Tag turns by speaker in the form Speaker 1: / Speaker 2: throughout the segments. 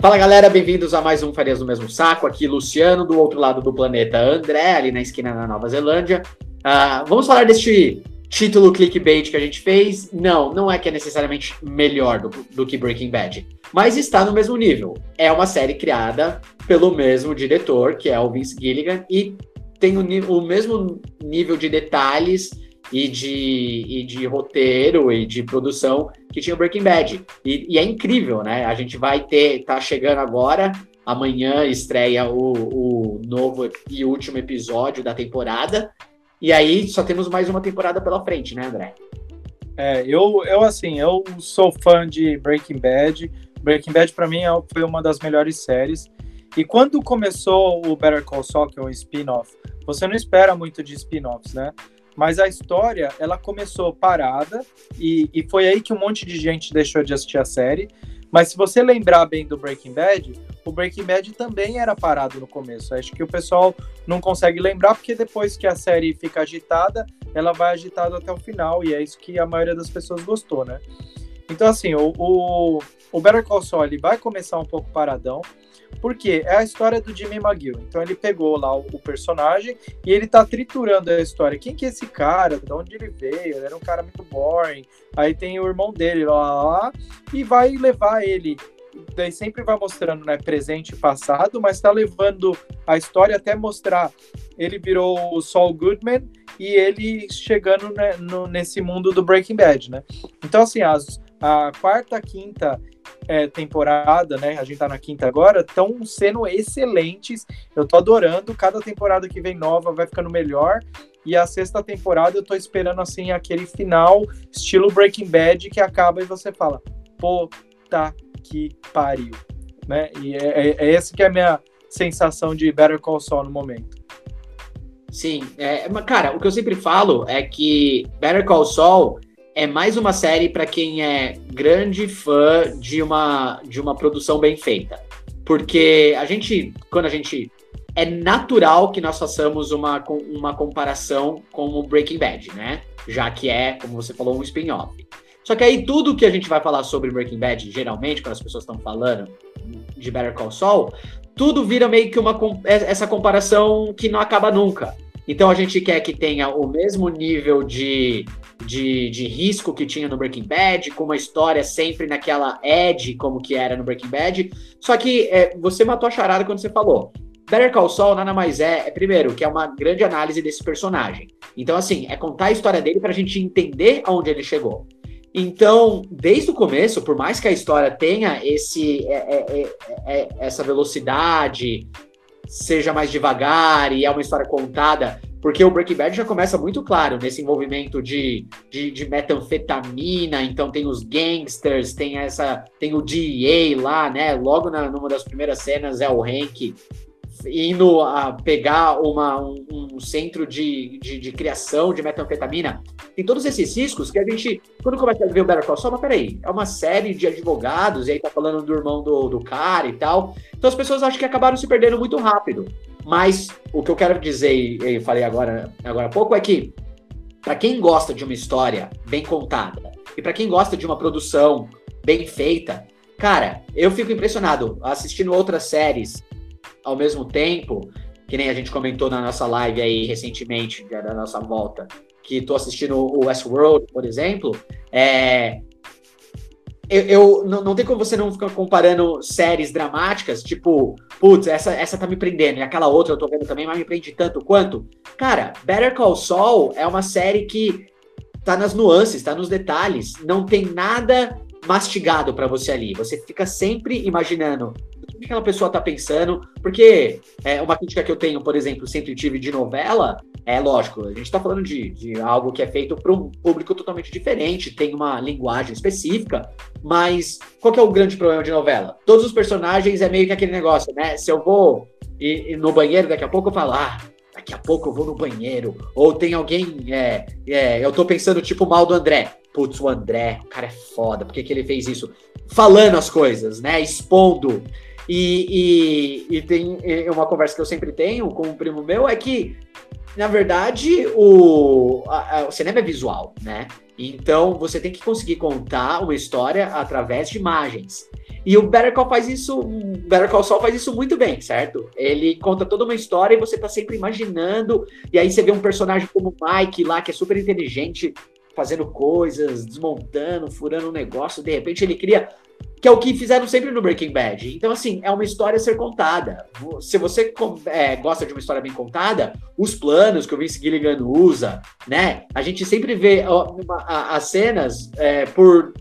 Speaker 1: Fala galera, bem-vindos a mais um Farias do Mesmo Saco. Aqui Luciano, do outro lado do planeta André, ali na esquina da Nova Zelândia. Uh, vamos falar deste título clickbait que a gente fez. Não, não é que é necessariamente melhor do, do que Breaking Bad, mas está no mesmo nível. É uma série criada pelo mesmo diretor, que é o Vince Gilligan, e tem o, o mesmo nível de detalhes e de, e de roteiro e de produção que tinha Breaking Bad. E, e, é incrível, né? A gente vai ter, tá chegando agora, amanhã estreia o, o novo e último episódio da temporada. E aí só temos mais uma temporada pela frente, né, André?
Speaker 2: É, eu, eu assim, eu sou fã de Breaking Bad. Breaking Bad para mim é, foi uma das melhores séries. E quando começou o Better Call Saul, que é um spin-off, você não espera muito de spin-offs, né? Mas a história, ela começou parada e, e foi aí que um monte de gente deixou de assistir a série. Mas se você lembrar bem do Breaking Bad, o Breaking Bad também era parado no começo. Acho que o pessoal não consegue lembrar, porque depois que a série fica agitada, ela vai agitada até o final, e é isso que a maioria das pessoas gostou, né? Então, assim, o, o, o Better Call Saul vai começar um pouco paradão, porque é a história do Jimmy McGill. Então ele pegou lá o, o, personagem e ele tá triturando a história. Quem que é esse cara? De onde ele veio? Ele era um cara muito boring. Aí tem o irmão dele lá, lá, e vai levar ele. Daí sempre vai mostrando, né, presente e passado, mas tá levando a história até mostrar. Ele virou o Saul Goodman e ele chegando né, no, nesse mundo do Breaking Bad, né? Então, assim, as, a quarta, quinta é, temporada, né? A gente tá na quinta agora, estão sendo excelentes. Eu tô adorando. Cada temporada que vem nova vai ficando melhor. E a sexta temporada eu tô esperando assim aquele final estilo Breaking Bad que acaba e você fala, pô, tá que pariu, né? E é, é, é essa que é a minha sensação de Better Call Saul no momento.
Speaker 1: Sim, é, cara, o que eu sempre falo é que Better Call Saul é mais uma série para quem é grande fã de uma, de uma produção bem feita. Porque a gente, quando a gente. É natural que nós façamos uma, uma comparação com o Breaking Bad, né? Já que é, como você falou, um spin-off. Só que aí tudo que a gente vai falar sobre Breaking Bad, geralmente, quando as pessoas estão falando de Better Call Saul, tudo vira meio que uma essa comparação que não acaba nunca. Então a gente quer que tenha o mesmo nível de de, de risco que tinha no Breaking Bad, com uma história sempre naquela edge, como que era no Breaking Bad. Só que é, você matou a charada quando você falou. Better Call Saul nada mais é, é, primeiro, que é uma grande análise desse personagem. Então, assim, é contar a história dele para a gente entender aonde ele chegou. Então, desde o começo, por mais que a história tenha esse, é, é, é, é essa velocidade, seja mais devagar e é uma história contada porque o Breaking Bad já começa muito claro nesse envolvimento de, de, de, metanfetamina, então tem os gangsters, tem essa. tem o DEA lá, né? Logo na, numa das primeiras cenas é o Hank indo a pegar uma, um, um centro de, de, de, criação de metanfetamina. Tem todos esses riscos que a gente, quando começa a ver o Better Call Saul, mas peraí, é uma série de advogados, e aí tá falando do irmão do, do cara e tal. Então as pessoas acham que acabaram se perdendo muito rápido. Mas o que eu quero dizer, e eu falei agora, agora há pouco, é que para quem gosta de uma história bem contada e para quem gosta de uma produção bem feita, cara, eu fico impressionado assistindo outras séries ao mesmo tempo, que nem a gente comentou na nossa live aí recentemente, da nossa volta, que tô assistindo o Westworld, por exemplo, é, eu, eu não, não, tem como você não ficar comparando séries dramáticas, tipo, putz, essa, essa tá me prendendo, e aquela outra eu tô vendo também, mas me prende tanto quanto. Cara, Better Call Saul é uma série que tá nas nuances, tá nos detalhes, não tem nada mastigado para você ali. Você fica sempre imaginando o que aquela pessoa tá pensando, porque é uma crítica que eu tenho, por exemplo, sempre tive de novela, é lógico, a gente está falando de, de algo que é feito para um público totalmente diferente, tem uma linguagem específica, mas qual que é o grande problema de novela? Todos os personagens é meio que aquele negócio, né? Se eu vou ir no banheiro, daqui a pouco eu falo, ah, daqui a pouco eu vou no banheiro. Ou tem alguém, é, é, eu tô pensando tipo mal do André. Putz, o André, o cara é foda, por que, que ele fez isso? Falando as coisas, né? Expondo. E, e, e tem uma conversa que eu sempre tenho com um primo meu, é que na verdade, o, a, a, o cinema é visual, né? Então, você tem que conseguir contar uma história através de imagens. E o Better Call faz isso, Better Call Saul faz isso muito bem, certo? Ele conta toda uma história e você tá sempre imaginando, e aí você vê um personagem como o Mike lá, que é super inteligente, fazendo coisas, desmontando, furando um negócio, de repente ele cria que é o que fizeram sempre no Breaking Bad. Então, assim, é uma história a ser contada. Se você é, gosta de uma história bem contada, os planos que o Vince Gilligan usa, né? A gente sempre vê as cenas é, por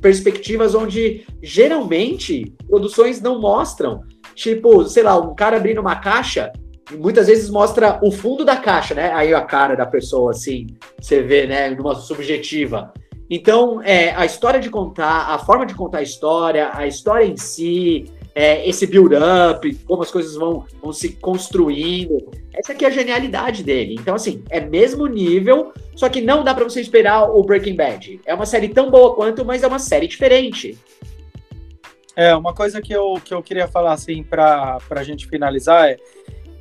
Speaker 1: perspectivas onde geralmente produções não mostram. Tipo, sei lá, um cara abrindo uma caixa e muitas vezes mostra o fundo da caixa, né? Aí a cara da pessoa, assim, você vê, né, numa subjetiva. Então, é, a história de contar, a forma de contar a história, a história em si, é, esse build-up, como as coisas vão, vão se construindo, essa aqui é a genialidade dele. Então, assim, é mesmo nível, só que não dá para você esperar o Breaking Bad. É uma série tão boa quanto, mas é uma série diferente.
Speaker 2: É, uma coisa que eu, que eu queria falar, assim, para a gente finalizar é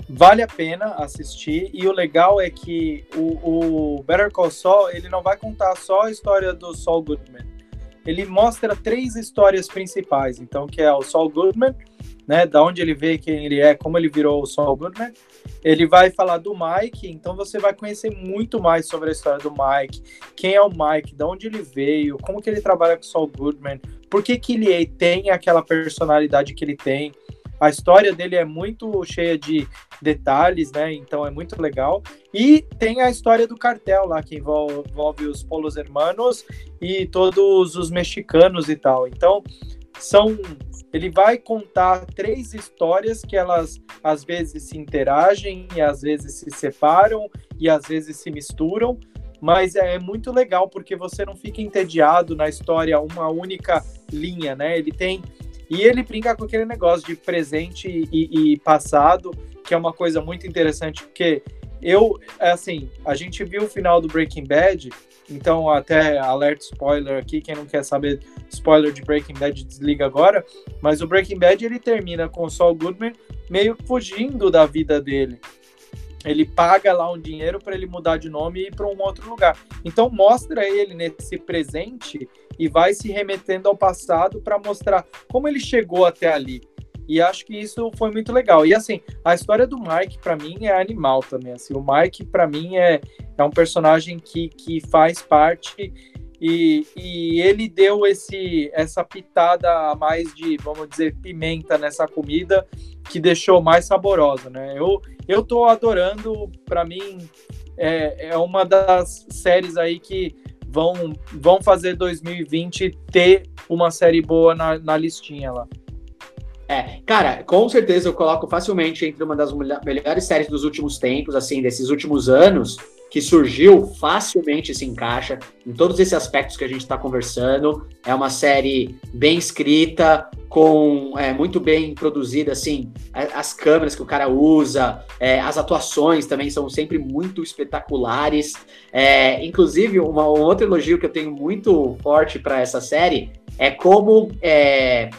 Speaker 2: vale a pena assistir. E o legal é que o, o, Better Call Saul ele não vai contar só a história do Saul Goodman. Ele mostra três histórias principais. Então que é o Saul Goodman né da onde ele veio quem ele é como ele virou o Saul Goodman. Ele vai falar do Mike. Então você vai conhecer muito mais sobre a história do Mike. Quem é o Mike? De onde ele veio? Como que ele trabalha com o Saul Goodman? Por que que ele tem aquela personalidade que ele tem a história dele é muito cheia de detalhes, né? Então é muito legal. E tem a história do cartel lá, que envolve, envolve os Polos Hermanos e todos os mexicanos e tal. Então, são. Ele vai contar três histórias que elas às vezes se interagem e às vezes se separam e às vezes se misturam, mas é muito legal porque você não fica entediado na história uma única linha, né? Ele tem e ele brinca com aquele negócio de presente e, e passado, que é uma coisa muito interessante, porque eu, assim, a gente viu o final do Breaking Bad, então até alerta spoiler aqui, quem não quer saber spoiler de Breaking Bad desliga agora, mas o Breaking Bad ele termina com o Saul Goodman meio fugindo da vida dele. Ele paga lá um dinheiro para ele mudar de nome e ir para um outro lugar. Então mostra ele nesse presente e vai se remetendo ao passado para mostrar como ele chegou até ali. E acho que isso foi muito legal. E assim, a história do Mike, para mim, é animal também. Assim, o Mike, para mim, é, é um personagem que, que faz parte e, e ele deu esse essa pitada a mais de, vamos dizer, pimenta nessa comida que deixou mais saborosa, né? Eu, eu tô adorando, para mim, é, é uma das séries aí que vão, vão fazer 2020 ter uma série boa na, na listinha lá.
Speaker 1: É, cara, com certeza eu coloco facilmente entre uma das melhores séries dos últimos tempos, assim, desses últimos anos, que surgiu, facilmente se encaixa em todos esses aspectos que a gente está conversando. É uma série bem escrita, com é, muito bem produzida, assim, as câmeras que o cara usa, é, as atuações também são sempre muito espetaculares. É, inclusive, uma, um outro elogio que eu tenho muito forte para essa série é como é,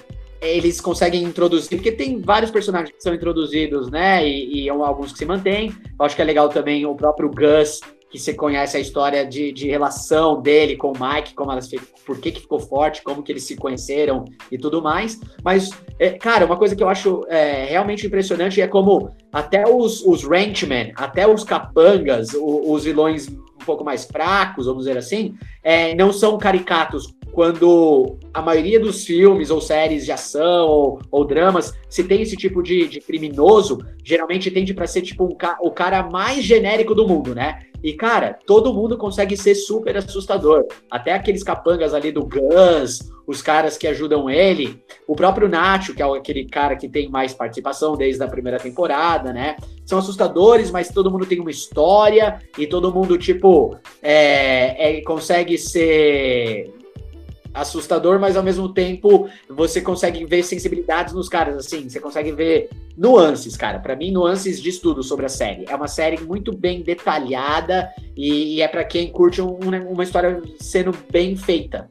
Speaker 1: eles conseguem introduzir, porque tem vários personagens que são introduzidos, né? E, e alguns que se mantêm. Eu acho que é legal também o próprio Gus, que você conhece a história de, de relação dele com o Mike, como elas por que, que ficou forte, como que eles se conheceram e tudo mais. Mas, é, cara, uma coisa que eu acho é, realmente impressionante é como até os, os ranchmen, até os capangas, os, os vilões um pouco mais fracos, vamos dizer assim, é, não são caricatos quando a maioria dos filmes ou séries de ação ou, ou dramas, se tem esse tipo de, de criminoso, geralmente tende para ser tipo um, o cara mais genérico do mundo, né? E, cara, todo mundo consegue ser super assustador. Até aqueles capangas ali do Gus, os caras que ajudam ele, o próprio Nacho, que é aquele cara que tem mais participação desde a primeira temporada, né? São assustadores, mas todo mundo tem uma história e todo mundo, tipo, é, é, consegue ser assustador, mas ao mesmo tempo você consegue ver sensibilidades nos caras, assim, você consegue ver nuances, cara. Para mim, nuances de estudo sobre a série. É uma série muito bem detalhada e, e é para quem curte um, uma história sendo bem feita.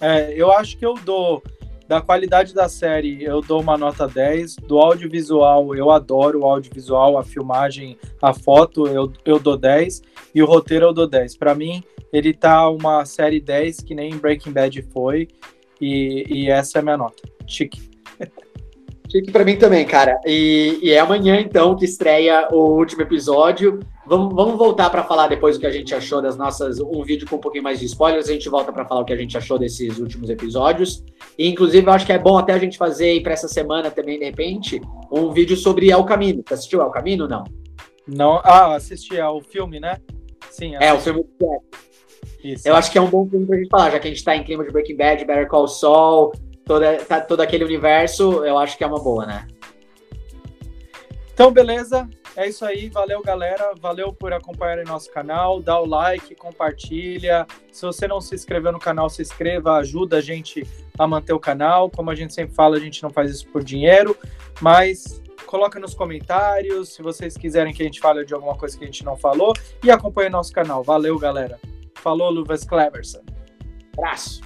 Speaker 2: É, eu acho que eu dou da qualidade da série, eu dou uma nota 10. Do audiovisual, eu adoro o audiovisual, a filmagem, a foto, eu, eu dou 10. E o roteiro, eu dou 10. Para mim, ele tá uma série 10, que nem Breaking Bad foi. E, e essa é a minha nota. chique.
Speaker 1: Chique para mim também, cara. E, e, é amanhã, então, que estreia o último episódio. Vamos, vamos voltar para falar depois o que a gente achou das nossas. Um vídeo com um pouquinho mais de spoilers. A gente volta para falar o que a gente achou desses últimos episódios. E, inclusive, eu acho que é bom até a gente fazer para essa semana também, de repente, um vídeo sobre El Camino. Você assistiu El Camino não?
Speaker 2: Não. Ah, assisti ao filme, né? Sim.
Speaker 1: Assisti. É, o filme. Isso. Eu acho que é um bom filme pra gente falar, já que a gente tá em clima de Breaking Bad, Better Call Saul toda, tá, todo aquele universo, eu acho que é uma boa, né?
Speaker 2: Então, beleza. É isso aí. Valeu, galera. Valeu por acompanhar o nosso canal. Dá o like, compartilha. Se você não se inscreveu no canal, se inscreva. Ajuda a gente a manter o canal. Como a gente sempre fala, a gente não faz isso por dinheiro. Mas coloca nos comentários se vocês quiserem que a gente fale de alguma coisa que a gente não falou. E acompanhe nosso canal. Valeu, galera. Falou, Luvas Cleverson.
Speaker 1: Abraço.